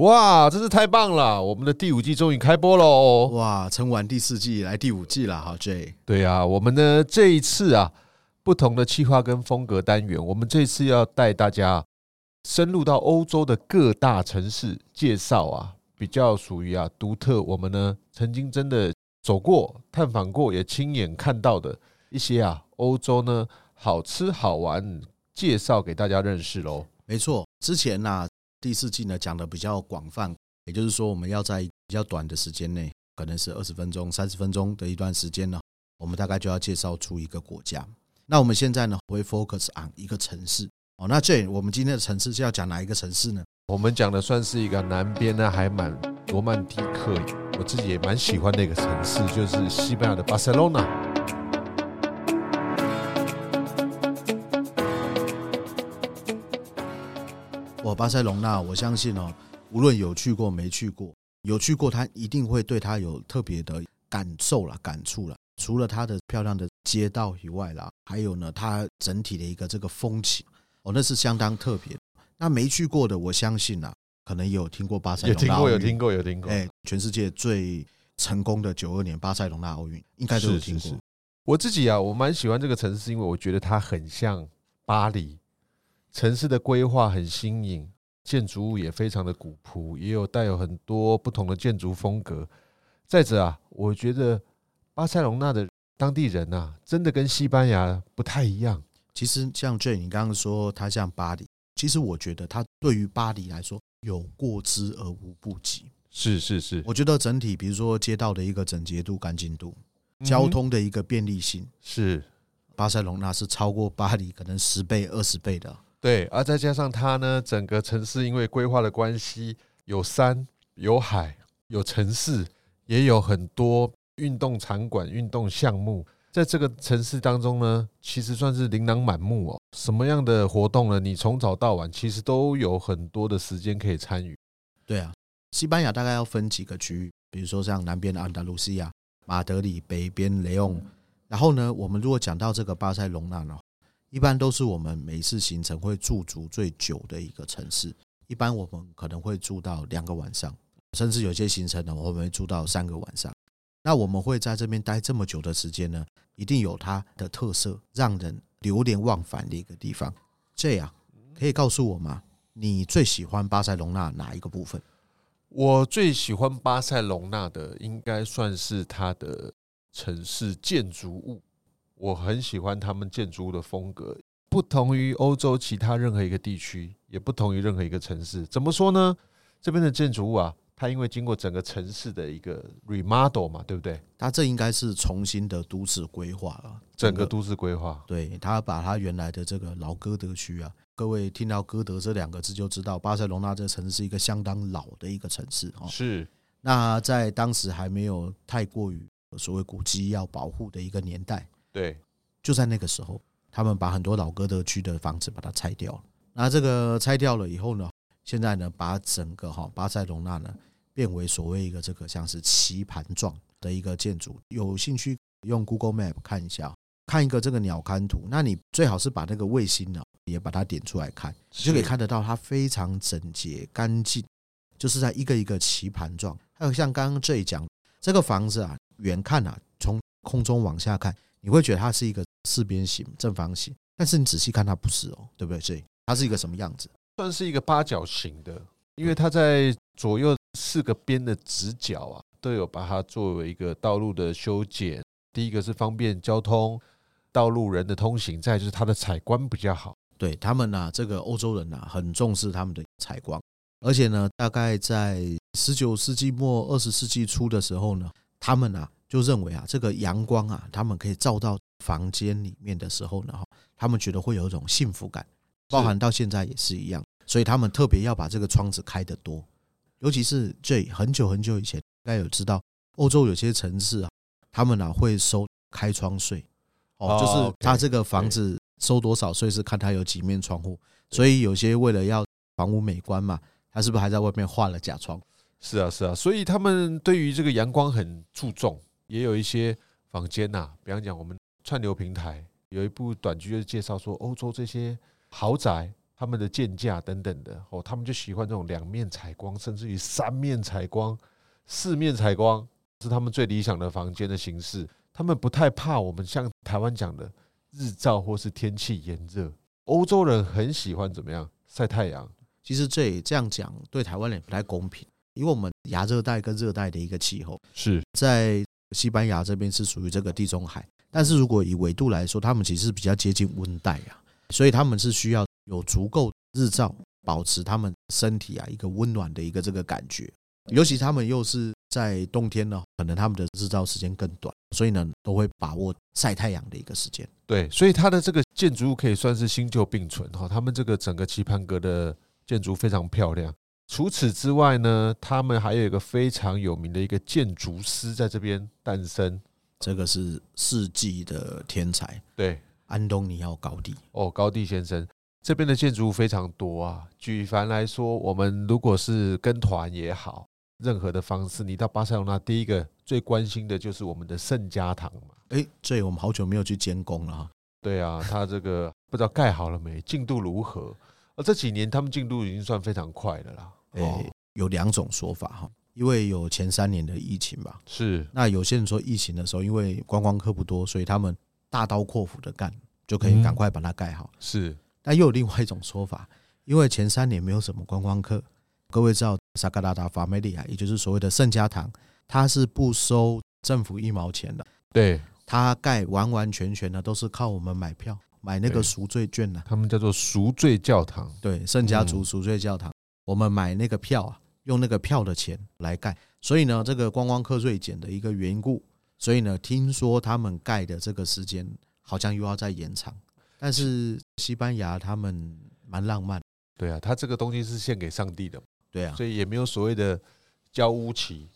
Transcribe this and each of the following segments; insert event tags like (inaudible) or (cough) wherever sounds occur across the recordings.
哇，真是太棒了！我们的第五季终于开播喽！哇，撑完第四季来第五季了，好，J。对啊，我们呢这一次啊，不同的企划跟风格单元，我们这次要带大家深入到欧洲的各大城市，介绍啊，比较属于啊独特，我们呢曾经真的走过、探访过，也亲眼看到的一些啊欧洲呢好吃好玩，介绍给大家认识喽。没错，之前呢、啊。第四季呢讲的比较广泛，也就是说，我们要在比较短的时间内，可能是二十分钟、三十分钟的一段时间呢，我们大概就要介绍出一个国家。那我们现在呢会 focus on 一个城市哦。那这我们今天的城市是要讲哪一个城市呢？我们讲的算是一个南边呢，还蛮罗曼蒂克，我自己也蛮喜欢的一个城市，就是西班牙的巴塞罗那。巴塞隆纳，我相信哦，无论有去过没去过，有去过他一定会对他有特别的感受啦、感触啦。除了它的漂亮的街道以外啦，还有呢，它整体的一个这个风情哦，那是相当特别。那没去过的，我相信啊，可能也有听过巴塞隆纳，有听过，有听过，有听过。哎，全世界最成功的九二年巴塞隆纳奥运，应该都有听过。是是是。我自己啊，我蛮喜欢这个城市，因为我觉得它很像巴黎。城市的规划很新颖，建筑物也非常的古朴，也有带有很多不同的建筑风格。再者啊，我觉得巴塞隆纳的当地人呐，真的跟西班牙不太一样。其实像 Jay，你刚刚说他像巴黎，其实我觉得他对于巴黎来说有过之而无不及。是是是，我觉得整体，比如说街道的一个整洁度、干净度，交通的一个便利性，是巴塞隆纳是超过巴黎可能十倍、二十倍的。对，而再加上它呢，整个城市因为规划的关系，有山有海有城市，也有很多运动场馆、运动项目，在这个城市当中呢，其实算是琳琅满目哦。什么样的活动呢？你从早到晚其实都有很多的时间可以参与。对啊，西班牙大概要分几个区域，比如说像南边的安达卢西亚、马德里，北边雷昂。然后呢，我们如果讲到这个巴塞隆纳呢？一般都是我们每次行程会驻足最久的一个城市，一般我们可能会住到两个晚上，甚至有些行程呢，我们会住到三个晚上。那我们会在这边待这么久的时间呢，一定有它的特色，让人流连忘返的一个地方。这样可以告诉我吗？你最喜欢巴塞隆纳哪一个部分？我最喜欢巴塞隆纳的，应该算是它的城市建筑物。我很喜欢他们建筑物的风格，不同于欧洲其他任何一个地区，也不同于任何一个城市。怎么说呢？这边的建筑物啊，它因为经过整个城市的一个 remodel 嘛，对不对？它这应该是重新的都市规划了，整个都市规划。对，它把它原来的这个老哥德区啊，各位听到哥德这两个字就知道，巴塞罗那这个城市是一个相当老的一个城市哦。是。那在当时还没有太过于所谓古迹要保护的一个年代。对，就在那个时候，他们把很多老哥德区的房子把它拆掉了。那这个拆掉了以后呢，现在呢，把整个哈巴塞隆纳呢变为所谓一个这个像是棋盘状的一个建筑。有兴趣用 Google Map 看一下，看一个这个鸟瞰图。那你最好是把那个卫星呢也把它点出来看，你就可以看得到它非常整洁干净，就是在一个一个棋盘状。还有像刚刚这一讲这个房子啊，远看啊，从空中往下看。你会觉得它是一个四边形正方形，但是你仔细看它不是哦，对不对？所以它是一个什么样子？算是一个八角形的，因为它在左右四个边的直角啊，都有把它作为一个道路的修剪。第一个是方便交通道路人的通行，再就是它的采光比较好。对他们呢，这个欧洲人呢，很重视他们的采光，而且呢，大概在十九世纪末二十世纪初的时候呢，他们啊。就认为啊，这个阳光啊，他们可以照到房间里面的时候呢，哈，他们觉得会有一种幸福感，包含到现在也是一样，所以他们特别要把这个窗子开得多，尤其是这很久很久以前，应该有知道，欧洲有些城市啊，他们啊会收开窗税，哦，就是他这个房子收多少税是看他有几面窗户，所以有些为了要房屋美观嘛，他是不是还在外面画了假窗？是啊，是啊，所以他们对于这个阳光很注重。也有一些房间呐、啊，比方讲，我们串流平台有一部短剧，就是介绍说，欧洲这些豪宅他们的建价等等的哦，他们就喜欢这种两面采光，甚至于三面采光、四面采光，是他们最理想的房间的形式。他们不太怕我们像台湾讲的日照或是天气炎热。欧洲人很喜欢怎么样晒太阳？其实这这样讲对台湾人不太公平，因为我们亚热带跟热带的一个气候是在西班牙这边是属于这个地中海，但是如果以纬度来说，他们其实是比较接近温带啊，所以他们是需要有足够日照，保持他们身体啊一个温暖的一个这个感觉。尤其他们又是在冬天呢，可能他们的日照时间更短，所以呢都会把握晒太阳的一个时间。对，所以它的这个建筑物可以算是新旧并存哈。他们这个整个棋盘格的建筑非常漂亮。除此之外呢，他们还有一个非常有名的一个建筑师在这边诞生，这个是世纪的天才，对，安东尼奥高地。哦，高地先生。这边的建筑物非常多啊。举凡来说，我们如果是跟团也好，任何的方式，你到巴塞罗那，第一个最关心的就是我们的圣家堂嘛。哎，这我们好久没有去监工了哈。对啊，他这个不知道盖好了没，进度如何？而这几年他们进度已经算非常快的啦。哎，有两种说法哈，因为有前三年的疫情吧。是。那有些人说疫情的时候，因为观光客不多，所以他们大刀阔斧的干，就可以赶快把它盖好。是。但又有另外一种说法，因为前三年没有什么观光客。各位知道萨格拉达法梅利亚，也就是所谓的圣家堂，它是不收政府一毛钱的。对，它盖完完全全的都是靠我们买票买那个赎罪券呢。他们叫做赎罪教堂。对，圣家族赎罪教堂，我们买那个票啊，用那个票的钱来盖。所以呢，这个观光客锐减的一个缘故，所以呢，听说他们盖的这个时间好像又要再延长。但是西班牙他们蛮浪漫，对啊，他这个东西是献给上帝的。对啊，所以也没有所谓的交屋期，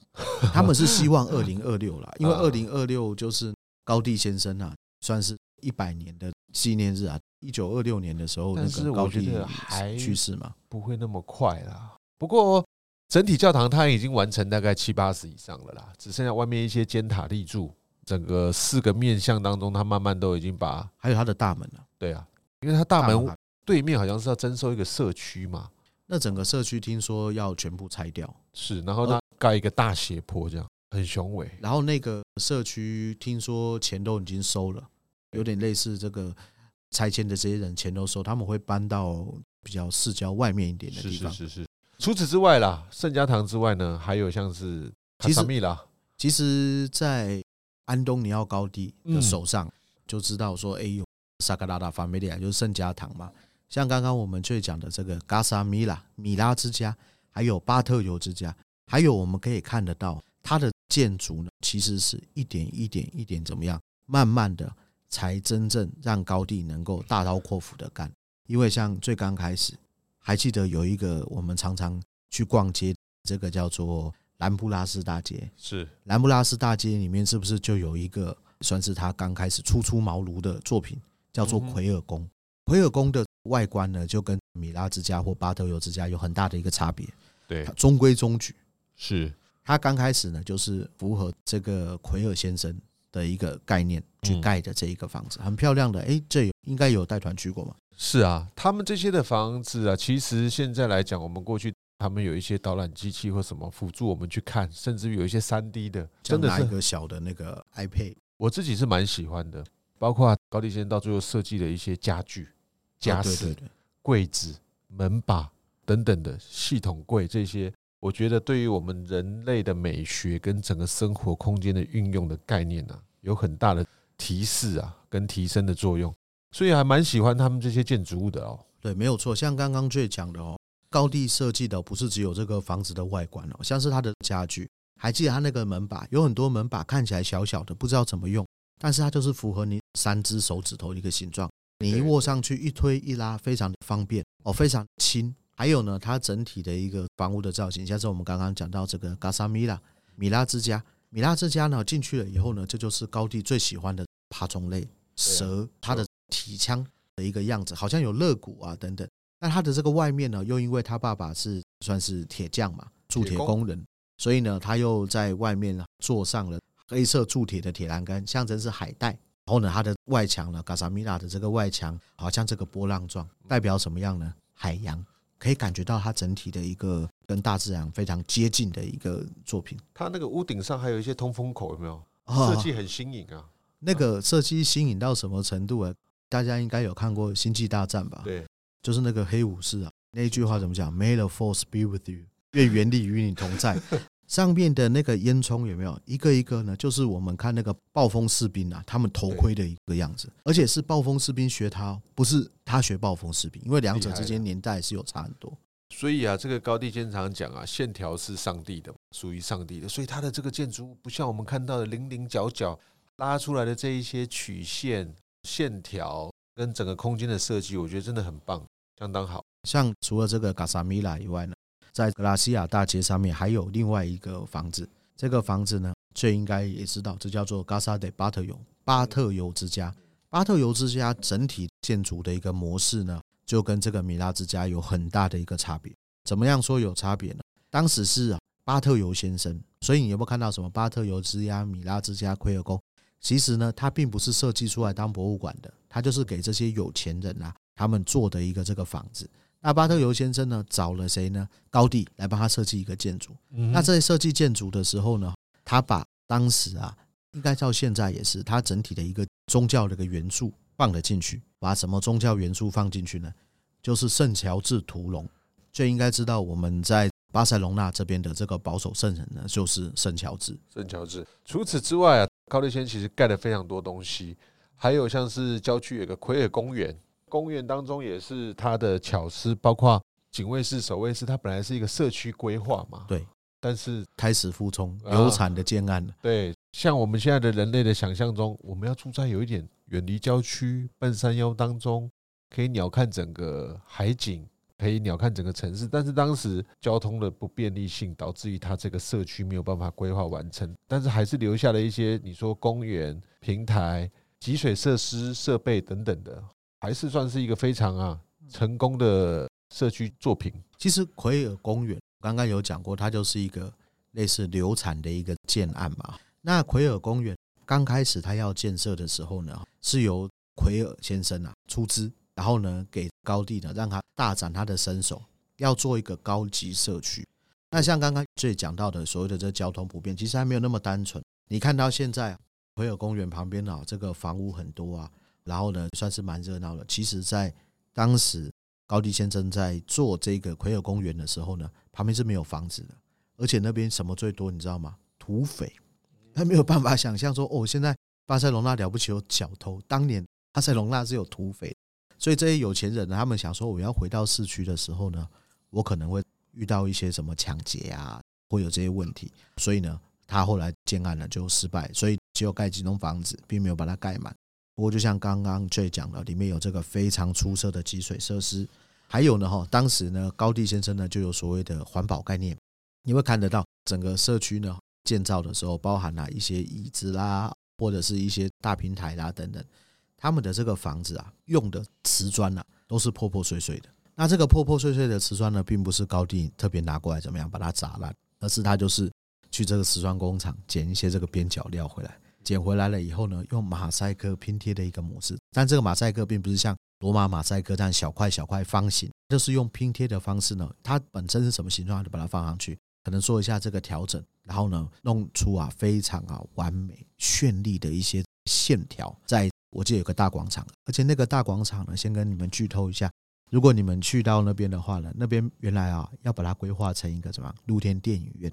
他们是希望二零二六啦，(laughs) 因为二零二六就是高地先生啊，算是一百年的纪念日啊。一九二六年的时候，那个高第还去世嘛，不会那么快啦。不过整体教堂它已经完成大概七八十以上了啦，只剩下外面一些尖塔立柱。整个四个面向当中，它慢慢都已经把还有它的大门了。对啊，因为它大门对面好像是要征收一个社区嘛。那整个社区听说要全部拆掉，是，然后它盖一个大斜坡，这样很雄伟。然后那个社区听说钱都已经收了，有点类似这个拆迁的这些人钱都收，他们会搬到比较市郊外面一点的地方。是是是是。除此之外啦，圣家堂之外呢，还有像是其实米拉。其实，在安东尼奥高地的手上就知道说，哎呦，萨格拉达法梅利亚就是圣家堂嘛。像刚刚我们最讲的这个嘎萨米拉米拉之家，还有巴特尤之家，还有我们可以看得到它的建筑呢，其实是一点一点一点怎么样，慢慢的才真正让高地能够大刀阔斧的干。因为像最刚开始，还记得有一个我们常常去逛街，这个叫做兰布拉斯大街，是兰布拉斯大街里面是不是就有一个算是他刚开始初出茅庐的作品，叫做奎尔宫。奎尔宫的外观呢，就跟米拉之家或巴特尤之家有很大的一个差别。对，中规中矩。是，他刚开始呢，就是符合这个奎尔先生的一个概念去盖的这一个房子，很漂亮的。哎，这应该有带团去过吗？是啊，他们这些的房子啊，其实现在来讲，我们过去他们有一些导览机器或什么辅助我们去看，甚至于有一些三 D 的，真的是一个小的那个 iPad，我自己是蛮喜欢的。包括高第先生到最后设计的一些家具。家私、柜子、门把等等的系统柜，这些我觉得对于我们人类的美学跟整个生活空间的运用的概念呢，有很大的提示啊，跟提升的作用。所以还蛮喜欢他们这些建筑物的哦。对，没有错。像刚刚最讲的哦，高地设计的不是只有这个房子的外观哦，像是它的家具，还记得它那个门把，有很多门把看起来小小的，不知道怎么用，但是它就是符合你三只手指头的一个形状。你一握上去，一推一拉，非常的方便哦，非常轻。还有呢，它整体的一个房屋的造型，像是我们刚刚讲到这个加萨米拉米拉之家，米拉之家呢，进去了以后呢，这就是高地最喜欢的爬虫类蛇，它的体腔的一个样子，好像有肋骨啊等等。那它的这个外面呢，又因为他爸爸是算是铁匠嘛，铸铁工人，所以呢，他又在外面做上了黑色铸铁的铁栏杆，象征是海带。然后呢，它的外墙呢，加萨米拉的这个外墙好像这个波浪状，代表什么样呢？海洋，可以感觉到它整体的一个跟大自然非常接近的一个作品。它那个屋顶上还有一些通风口，有没有？设计很新颖啊。那个设计新颖到什么程度啊？大家应该有看过《星际大战》吧？对，就是那个黑武士啊，那一句话怎么讲？May the force be with you，愿原力与你同在。上面的那个烟囱有没有一个一个呢？就是我们看那个暴风士兵啊，他们头盔的一个样子，而且是暴风士兵学他，不是他学暴风士兵，因为两者之间年代是有差很多。所以啊，这个高地经常讲啊，线条是上帝的，属于上帝的，所以他的这个建筑物不像我们看到的零零角角拉出来的这一些曲线线条跟整个空间的设计，我觉得真的很棒，相当好。像除了这个卡萨米拉以外呢，在格拉西亚大街上面还有另外一个房子，这个房子呢，最应该也知道，这叫做 Casa de Bartollo 巴特尤之家。巴特尤之家整体建筑的一个模式呢，就跟这个米拉之家有很大的一个差别。怎么样说有差别呢？当时是巴特尤先生，所以你有没有看到什么巴特尤之家、米拉之家、奎尔宫？其实呢，它并不是设计出来当博物馆的，它就是给这些有钱人啊，他们做的一个这个房子。那巴特尤先生呢，找了谁呢？高地来帮他设计一个建筑。那在设计建筑的时候呢，他把当时啊，应该到现在也是，他整体的一个宗教的一个元素放了进去。把什么宗教元素放进去呢？就是圣乔治屠龙。就应该知道我们在巴塞隆纳这边的这个保守圣人呢，就是圣乔治。圣乔治。除此之外啊，高丽先生其实盖了非常多东西，还有像是郊区有个奎尔公园。公园当中也是它的巧思，包括警卫室、守卫室。它本来是一个社区规划嘛，对。但是开始复充、流产的建案、啊、对，像我们现在的人类的想象中，我们要住在有一点远离郊区、半山腰当中，可以鸟瞰整个海景，可以鸟瞰整个城市。但是当时交通的不便利性，导致于它这个社区没有办法规划完成。但是还是留下了一些，你说公园、平台、集水设施、设备等等的。还是算是一个非常啊成功的社区作品。其实奎尔公园刚刚有讲过，它就是一个类似流产的一个建案嘛。那奎尔公园刚开始它要建设的时候呢，是由奎尔先生啊出资，然后呢给高地呢让他大展他的身手，要做一个高级社区。那像刚刚最讲到的所谓的这交通不便，其实还没有那么单纯。你看到现在奎尔公园旁边啊，这个房屋很多啊。然后呢，算是蛮热闹的。其实，在当时高迪先生在做这个奎尔公园的时候呢，旁边是没有房子的，而且那边什么最多，你知道吗？土匪。他没有办法想象说，哦，现在巴塞隆纳了不起有小偷，当年巴塞隆纳是有土匪。所以这些有钱人呢，他们想说，我要回到市区的时候呢，我可能会遇到一些什么抢劫啊，会有这些问题。所以呢，他后来建案呢就失败，所以只有盖几栋房子，并没有把它盖满。不过，就像刚刚 J 讲的，里面有这个非常出色的集水设施，还有呢，哈，当时呢，高地先生呢就有所谓的环保概念。你会看得到整个社区呢建造的时候，包含了一些椅子啦，或者是一些大平台啦等等。他们的这个房子啊，用的瓷砖啊，都是破破碎碎的。那这个破破碎碎的瓷砖呢，并不是高地特别拿过来怎么样把它砸烂，而是他就是去这个瓷砖工厂捡一些这个边角料回来。捡回来了以后呢，用马赛克拼贴的一个模式，但这个马赛克并不是像罗马马赛克这样小块小块方形，就是用拼贴的方式呢，它本身是什么形状？就把它放上去，可能做一下这个调整，然后呢，弄出啊非常啊完美绚丽的一些线条。在我记得有个大广场，而且那个大广场呢，先跟你们剧透一下，如果你们去到那边的话呢，那边原来啊要把它规划成一个什么露天电影院，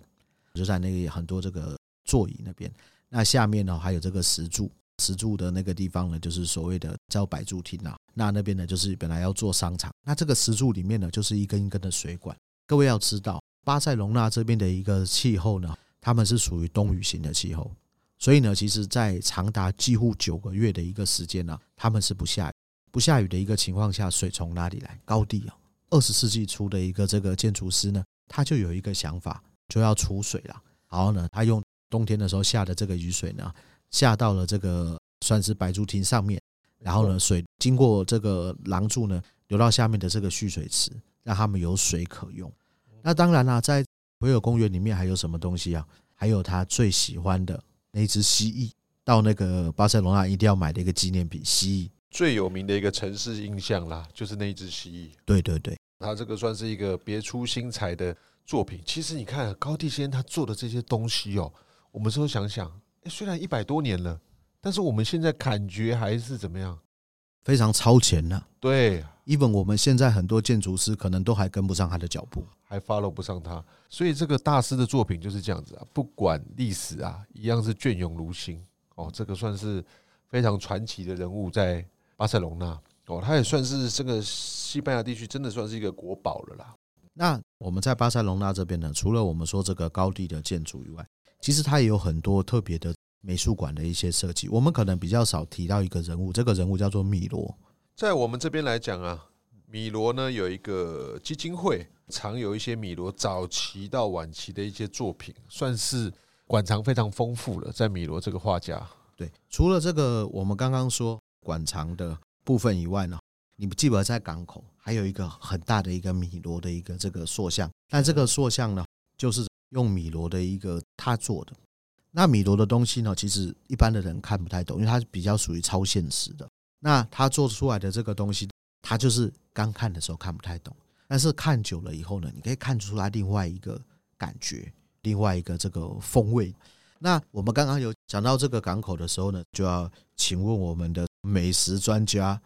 就在那个很多这个座椅那边。那下面呢，还有这个石柱，石柱的那个地方呢，就是所谓的叫百柱厅啊。那那边呢，就是本来要做商场。那这个石柱里面呢，就是一根一根的水管。各位要知道，巴塞隆纳这边的一个气候呢，他们是属于冬雨型的气候，所以呢，其实在长达几乎九个月的一个时间呢，他们是不下雨。不下雨的一个情况下，水从哪里来？高地啊，二十世纪初的一个这个建筑师呢，他就有一个想法，就要储水了。然后呢，他用。冬天的时候下的这个雨水呢，下到了这个算是白竹亭上面，然后呢，水经过这个廊柱呢，流到下面的这个蓄水池，让他们有水可用。那当然啦，在朋友公园里面还有什么东西啊？还有他最喜欢的那只蜥蜴，到那个巴塞罗那一定要买的一个纪念品——蜥蜴，最有名的一个城市印象啦，就是那一只蜥蜴。对对对，他这个算是一个别出心裁的作品。其实你看高第先生他做的这些东西哦，我们说想想，诶，虽然一百多年了，但是我们现在感觉还是怎么样？非常超前呢、啊。对，even 我们现在很多建筑师可能都还跟不上他的脚步，还 follow 不上他。所以这个大师的作品就是这样子啊，不管历史啊，一样是隽永如新哦。这个算是非常传奇的人物，在巴塞隆纳。哦，他也算是这个西班牙地区真的算是一个国宝了啦。那我们在巴塞隆纳这边呢，除了我们说这个高地的建筑以外，其实它也有很多特别的美术馆的一些设计。我们可能比较少提到一个人物，这个人物叫做米罗。在我们这边来讲啊，米罗呢有一个基金会，藏有一些米罗早期到晚期的一些作品，算是馆藏非常丰富了。在米罗这个画家，对，除了这个我们刚刚说馆藏的。部分以外呢，你不记得在港口还有一个很大的一个米罗的一个这个塑像，但这个塑像呢，就是用米罗的一个他做的。那米罗的东西呢，其实一般的人看不太懂，因为它比较属于超现实的。那他做出来的这个东西，他就是刚看的时候看不太懂，但是看久了以后呢，你可以看出来另外一个感觉，另外一个这个风味。那我们刚刚有讲到这个港口的时候呢，就要请问我们的。美食专家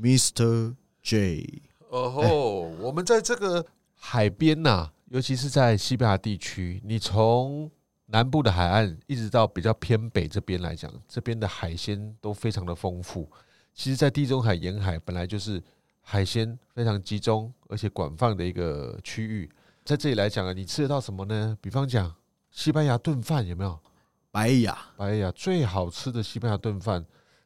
，Mr. J。哦吼，我们在这个海边呐，尤其是在西班牙地区，你从南部的海岸一直到比较偏北这边来讲，这边的海鲜都非常的丰富。其实，在地中海沿海本来就是海鲜非常集中而且广泛的一个区域，在这里来讲啊，你吃得到什么呢？比方讲西班牙炖饭有没有？白雅，白雅最好吃的西班牙炖饭。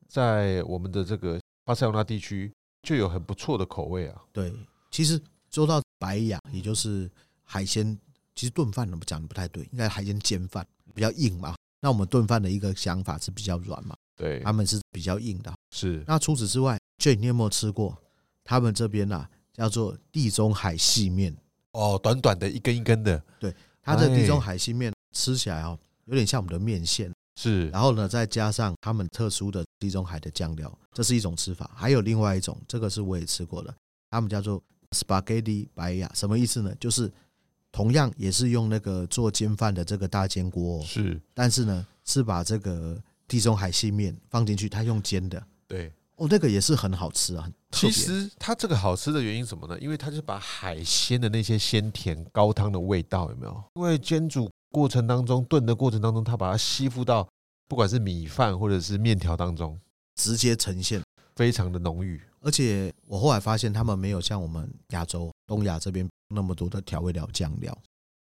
在我们的这个巴塞罗那地区就有很不错的口味啊。对，其实说到白雅，也就是海鲜，其实炖饭呢不讲的不太对，应该海鲜煎饭比较硬嘛。那我们炖饭的一个想法是比较软嘛，对，他们是比较硬的。是。那除此之外，Jay，你有没有吃过他们这边啊叫做地中海细面？哦，短短的一根一根的。对，它的地中海细面吃起来哦，有点像我们的面线。是。然后呢，再加上他们特殊的。地中海的酱料，这是一种吃法。还有另外一种，这个是我也吃过的，他们叫做 spaghetti 白雅，什么意思呢？就是同样也是用那个做煎饭的这个大煎锅，是，但是呢是把这个地中海细面放进去，它用煎的，对，哦，那个也是很好吃啊。其实它这个好吃的原因什么呢？因为它是把海鲜的那些鲜甜高汤的味道有没有？因为煎煮过程当中，炖的过程当中，它把它吸附到。不管是米饭或者是面条当中，直接呈现，非常的浓郁。而且我后来发现，他们没有像我们亚洲东亚这边那么多的调味料酱料，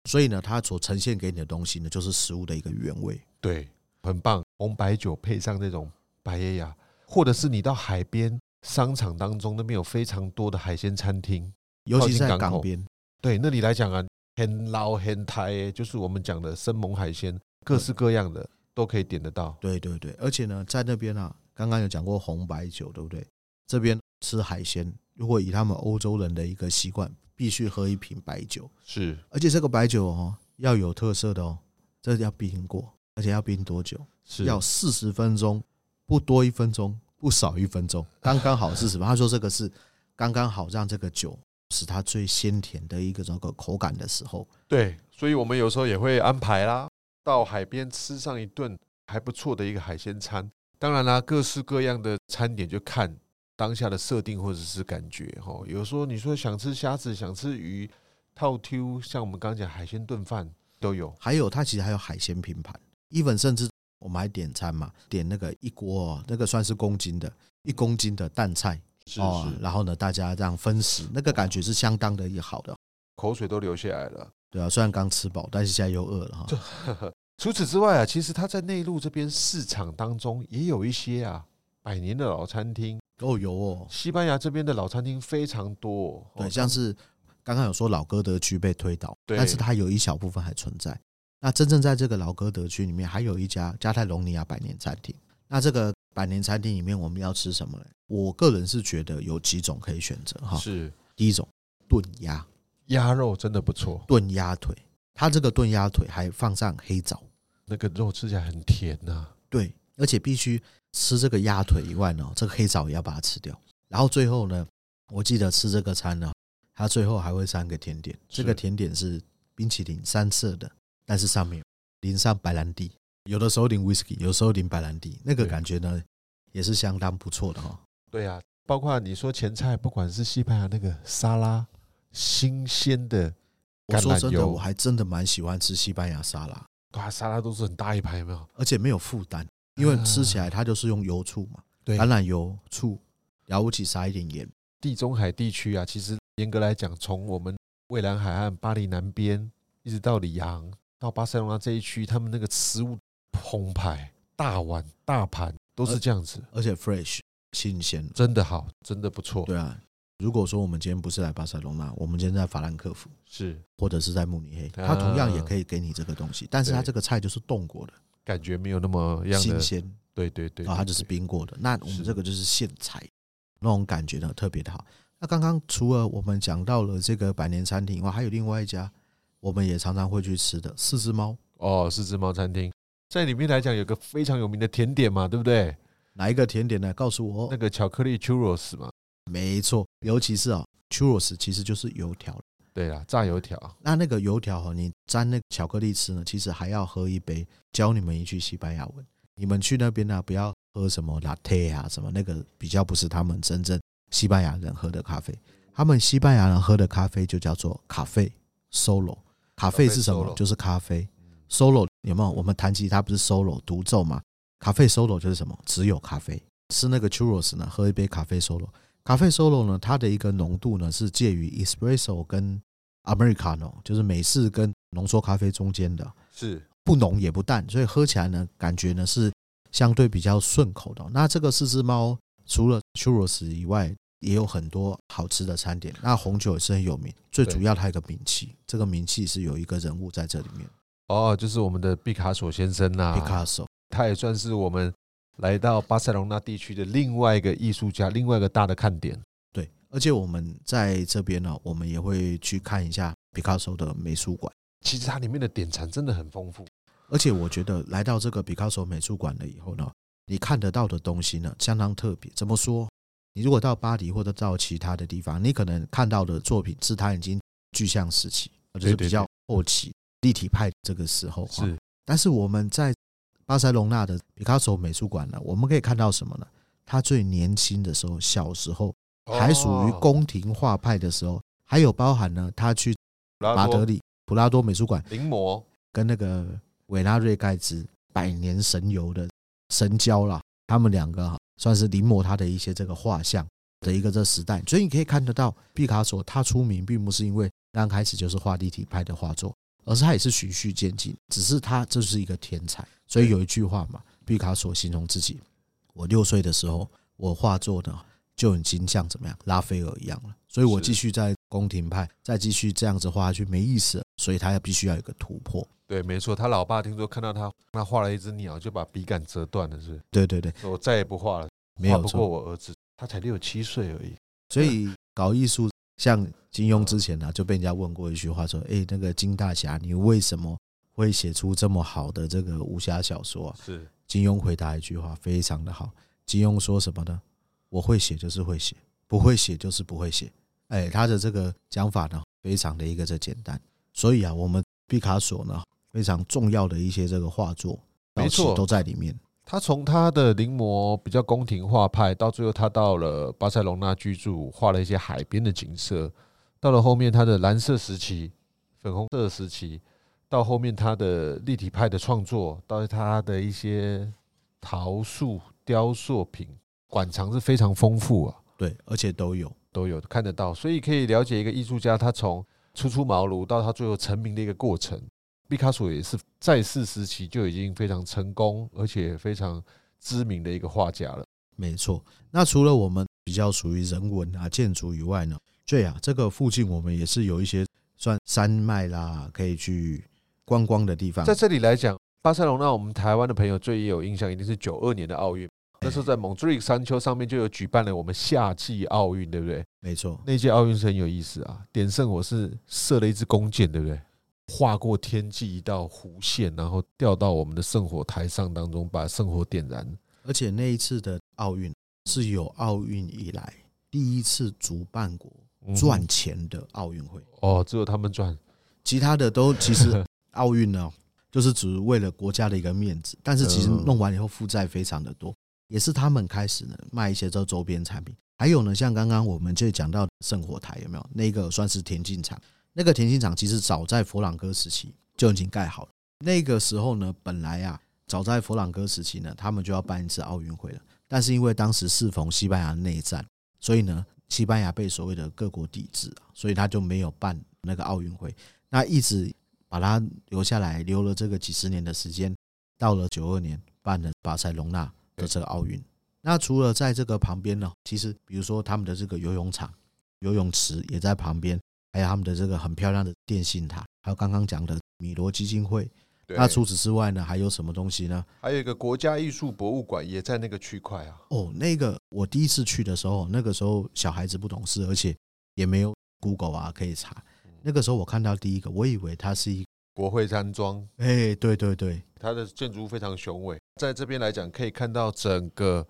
所以呢，它所呈现给你的东西呢，就是食物的一个原味。对，很棒。红白酒配上这种白椰芽，或者是你到海边商场当中，那边有非常多的海鲜餐厅，尤其是在港边。对，那里来讲啊，很老很台，就是我们讲的生猛海鲜，各式各样的。都可以点得到，对对对，而且呢，在那边啊，刚刚有讲过红白酒，对不对？这边吃海鲜，如果以他们欧洲人的一个习惯，必须喝一瓶白酒，是，而且这个白酒哦，要有特色的哦，这要冰过，而且要冰多久？是要四十分钟，不多一分钟，不少一分钟，刚刚好四十分。(laughs) 他说这个是刚刚好，让这个酒使它最鲜甜的一个这个口感的时候。对，所以我们有时候也会安排啦。到海边吃上一顿还不错的一个海鲜餐，当然啦，各式各样的餐点就看当下的设定或者是感觉哈。有时候你说想吃虾子，想吃鱼，套 Q，像我们刚刚讲海鲜炖饭都有。还有它其实还有海鲜拼盘，even 甚至我们还点餐嘛，点那个一锅那个算是公斤的，一公斤的淡菜哦，然后呢大家这样分食，那个感觉是相当的也好的，口水都流下来了。对啊，虽然刚吃饱，但是现在又饿了哈。(laughs) 除此之外啊，其实它在内陆这边市场当中也有一些啊百年的老餐厅哦，有哦。西班牙这边的老餐厅非常多，对，像是刚刚有说老哥德区被推倒，但是它有一小部分还存在。那真正在这个老哥德区里面，还有一家加泰隆尼亚百年餐厅。那这个百年餐厅里面，我们要吃什么呢？我个人是觉得有几种可以选择哈。是第一种炖鸭。鸭肉真的不错，炖鸭腿，它这个炖鸭腿还放上黑枣，那个肉吃起来很甜呐。对，而且必须吃这个鸭腿以外呢，这个黑枣也要把它吃掉。然后最后呢，我记得吃这个餐呢，它最后还会三个甜点，这个甜点是冰淇淋三色的，但是上面淋上白兰地，有的时候淋 whisky，有时候淋白兰地，那个感觉呢也是相当不错的哈。对啊，包括你说前菜，不管是西班牙那个沙拉，新鲜的我说真的，我还真的蛮喜欢吃西班牙沙拉。哇，沙拉都是很大一盘，有没有？而且没有负担，因为吃起来它就是用油醋嘛，对，橄榄油、醋，了不起撒一点盐。地中海地区啊，其实严格来讲，从我们蔚蓝海岸、巴黎南边，一直到里昂、到巴塞罗那这一区，他们那个食物澎湃，大碗大盘都是这样子，而且 fresh 新鲜，真的好，真的不错。对啊，如果说我们今天不是来巴塞罗那，我们今天在法兰克福，是。或者是在慕尼黑，它同样也可以给你这个东西，但是它这个菜就是冻过的，感觉没有那么样新鲜。对对对，啊，它就是冰过的。那我们这个就是现采。那种感觉呢，特别的好。那刚刚除了我们讲到了这个百年餐厅以外，还有另外一家，我们也常常会去吃的四只猫哦，四只猫餐厅在里面来讲有个非常有名的甜点嘛，对不对？哪一个甜点呢？告诉我，那个巧克力 churros 嘛，没错，尤其是啊，churros 其实就是油条，对啊，炸油条。那那个油条哈，你沾那个巧克力吃呢，其实还要喝一杯。教你们一句西班牙文，你们去那边呢，不要。喝什么 latte 啊？什么那个比较不是他们真正西班牙人喝的咖啡。他们西班牙人喝的咖啡就叫做咖啡 solo。咖啡是什么？就是咖啡 solo 有没有？我们弹吉他不是 solo 独奏吗？咖啡 solo 就是什么？只有咖啡。吃那个 churros 呢？喝一杯咖啡 solo。咖啡 solo 呢？它的一个浓度呢是介于 espresso 跟 americano，就是美式跟浓缩咖啡中间的，是不浓也不淡，所以喝起来呢，感觉呢是。相对比较顺口的，那这个四只猫除了 churros 以外，也有很多好吃的餐点。那红酒也是很有名，最主要它有个名气，这个名气是有一个人物在这里面。哦，就是我们的毕卡索先生呐。毕卡索，他也算是我们来到巴塞隆纳地区的另外一个艺术家，另外一个大的看点。对，而且我们在这边呢，我们也会去看一下毕卡索的美术馆。其实它里面的典藏真的很丰富。而且我觉得来到这个毕卡索美术馆了以后呢，你看得到的东西呢相当特别。怎么说？你如果到巴黎或者到其他的地方，你可能看到的作品是他已经具象时期，就是比较后期立体派这个时候。是。但是我们在巴塞隆纳的毕卡索美术馆呢，我们可以看到什么呢？他最年轻的时候，小时候还属于宫廷画派的时候，还有包含呢，他去马德里普拉多美术馆临摹跟那个。维拉瑞盖茨百年神游的神交啦，他们两个哈算是临摹他的一些这个画像的一个这时代，所以你可以看得到毕卡索他出名，并不是因为刚开始就是画立体派的画作，而是他也是循序渐进，只是他就是一个天才。所以有一句话嘛，毕卡索形容自己：我六岁的时候，我画作呢就已经像怎么样拉斐尔一样了，所以我继续在宫廷派再继续这样子画下去没意思，所以他要必须要有一个突破。对，没错，他老爸听说看到他，那画了一只鸟，就把笔杆折断了，是？对对对，我再也不画了，画不过我儿子，他才六七岁而已。所以搞艺术，像金庸之前呢、啊，就被人家问过一句话，说：“哎，那个金大侠，你为什么会写出这么好的这个武侠小说、啊？”是金庸回答一句话，非常的好。金庸说什么呢？我会写就是会写，不会写就是不会写。哎，他的这个讲法呢，非常的一个这简单。所以啊，我们毕卡索呢。非常重要的一些这个画作，没错，都在里面。他从他的临摹比较宫廷画派，到最后他到了巴塞隆纳居住，画了一些海边的景色。到了后面他的蓝色时期、粉红色时期，到后面他的立体派的创作，到他的一些陶塑雕塑品，馆藏是非常丰富啊。对，而且都有都有看得到，所以可以了解一个艺术家他从初出茅庐到他最后成名的一个过程。毕卡索也是在世时期就已经非常成功，而且非常知名的一个画家了。没错。那除了我们比较属于人文啊建筑以外呢，对啊，这个附近我们也是有一些算山脉啦，可以去观光的地方。在这里来讲，巴塞隆那，我们台湾的朋友最有印象一定是九二年的奥运，那时候在蒙特利山丘上面就有举办了我们夏季奥运，对不对？没错，那届奥运是很有意思啊。点圣火是射了一支弓箭，对不对？划过天际一道弧线，然后掉到我们的圣火台上当中，把圣火点燃。而且那一次的奥运是有奥运以来第一次主办国赚钱的奥运会。哦，只有他们赚，其他的都其实 (laughs) 奥运呢，就是只为了国家的一个面子，但是其实弄完以后负债非常的多，也是他们开始呢卖一些这周边产品。还有呢，像刚刚我们就讲到圣火台有没有？那个算是田径场，那个田径场其实早在佛朗哥时期就已经盖好了。那个时候呢，本来啊，早在佛朗哥时期呢，他们就要办一次奥运会了。但是因为当时适逢西班牙内战，所以呢，西班牙被所谓的各国抵制啊，所以他就没有办那个奥运会。那一直把它留下来，留了这个几十年的时间，到了九二年办了巴塞隆纳的这个奥运。那除了在这个旁边呢，其实比如说他们的这个游泳场、游泳池也在旁边，还有他们的这个很漂亮的电信塔，还有刚刚讲的米罗基金会。那除此之外呢，还有什么东西呢？还有一个国家艺术博物馆也在那个区块啊。哦，那个我第一次去的时候，那个时候小孩子不懂事，而且也没有 Google 啊可以查。那个时候我看到第一个，我以为它是一国会山庄。哎，对对对，它的建筑物非常雄伟，在这边来讲可以看到整个。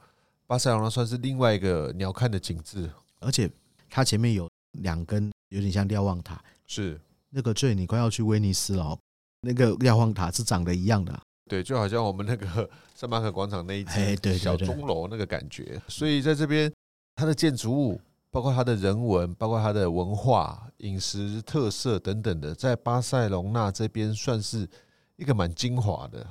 巴塞罗那算是另外一个鸟瞰的景致，而且它前面有两根有点像瞭望塔，是那个最你快要去威尼斯了，那个瞭望塔是长得一样的，对，就好像我们那个圣马可广场那一间小钟楼那个感觉。所以在这边，它的建筑物，包括它的人文，包括它的文化、饮食特色等等的，在巴塞隆纳这边算是一个蛮精华的。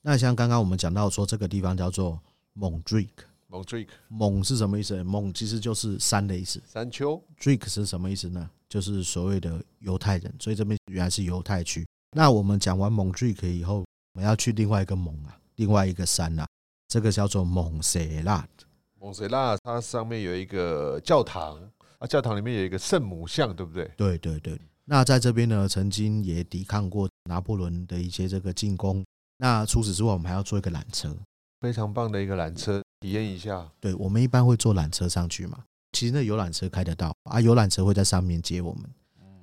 那像刚刚我们讲到说，这个地方叫做蒙特瑞克。蒙特瑞克，蒙是什么意思？蒙其实就是山的意思。山丘。瑞克是什么意思呢？就是所谓的犹太人，所以这边原来是犹太区。那我们讲完蒙特瑞克以后，我们要去另外一个蒙啊，另外一个山啊，这个叫做蒙塞拉。蒙塞拉，它上面有一个教堂啊，教堂里面有一个圣母像，对不对？对对对。那在这边呢，曾经也抵抗过拿破仑的一些这个进攻。那除此之外，我们还要坐一个缆车，非常棒的一个缆车。体验一下，对，我们一般会坐缆车上去嘛。其实那游览车开得到啊，游览车会在上面接我们。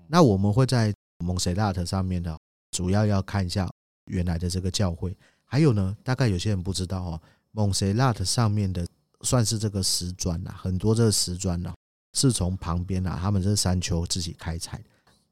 那我们会在蒙塞拉特上面的，主要要看一下原来的这个教会。还有呢，大概有些人不知道哦，蒙塞拉特上面的算是这个石砖啊，很多这个石砖呢是从旁边啊，他们这山丘自己开采。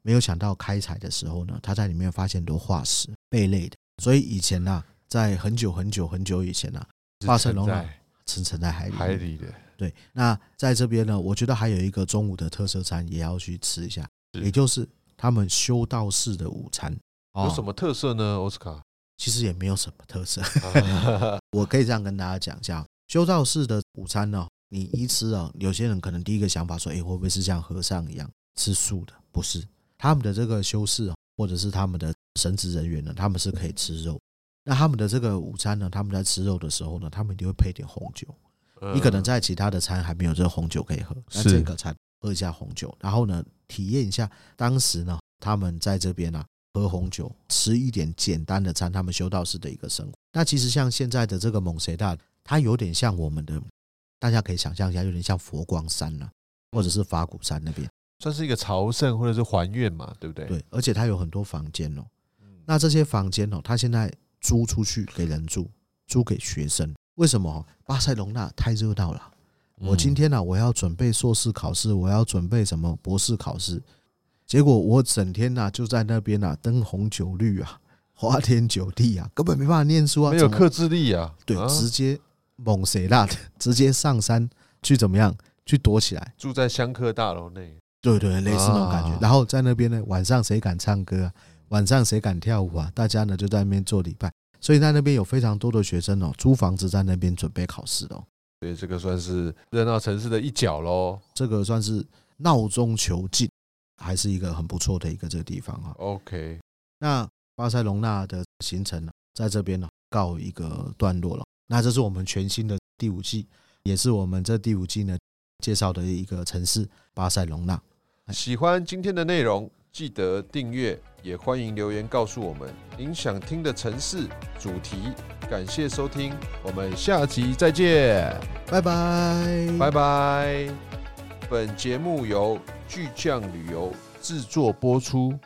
没有想到开采的时候呢，他在里面发现很多化石、贝类的。所以以前呢，在很久很久很久以前呢，巴塞隆纳。沉沉在海里，海里的对。那在这边呢，我觉得还有一个中午的特色餐也要去吃一下，也就是他们修道士的午餐。有什么特色呢？奥斯卡其实也没有什么特色，(laughs) 我可以这样跟大家讲一下：修道士的午餐呢，你一吃啊，有些人可能第一个想法说，哎，会不会是像和尚一样吃素的？不是，他们的这个修士或者是他们的神职人员呢，他们是可以吃肉。那他们的这个午餐呢？他们在吃肉的时候呢，他们一定会配点红酒。你可能在其他的餐还没有这个红酒可以喝，那这个餐喝一下红酒，然后呢，体验一下当时呢，他们在这边呢喝红酒，吃一点简单的餐，他们修道士的一个生活。那其实像现在的这个蒙谁大，它有点像我们的，大家可以想象一下，有点像佛光山啊，或者是法鼓山那边，算是一个朝圣或者是还愿嘛，对不对？对，而且它有很多房间哦。那这些房间哦，它现在。租出去给人住，租给学生。为什么？巴塞隆纳太热闹了。我今天呢，我要准备硕士考试，我要准备什么博士考试。结果我整天呢就在那边啊，灯红酒绿啊，(laughs) 花天酒地啊，根本没办法念书啊，没有克制力啊。对，直接猛谁辣的，(laughs) 直接上山去怎么样？去躲起来，住在香客大楼内。对对，类似那种感觉。然后在那边呢，晚上谁敢唱歌啊？晚上谁敢跳舞啊？大家呢就在那边做礼拜，所以在那边有非常多的学生哦，租房子在那边准备考试哦。所以这个算是热闹城市的一角喽。这个算是闹中求静，还是一个很不错的一个这个地方啊。OK，那巴塞隆纳的行程呢，在这边呢告一个段落了。那这是我们全新的第五季，也是我们这第五季呢介绍的一个城市巴塞隆纳。喜欢今天的内容。记得订阅，也欢迎留言告诉我们您想听的城市主题。感谢收听，我们下集再见，拜拜，拜拜。本节目由巨匠旅游制作播出。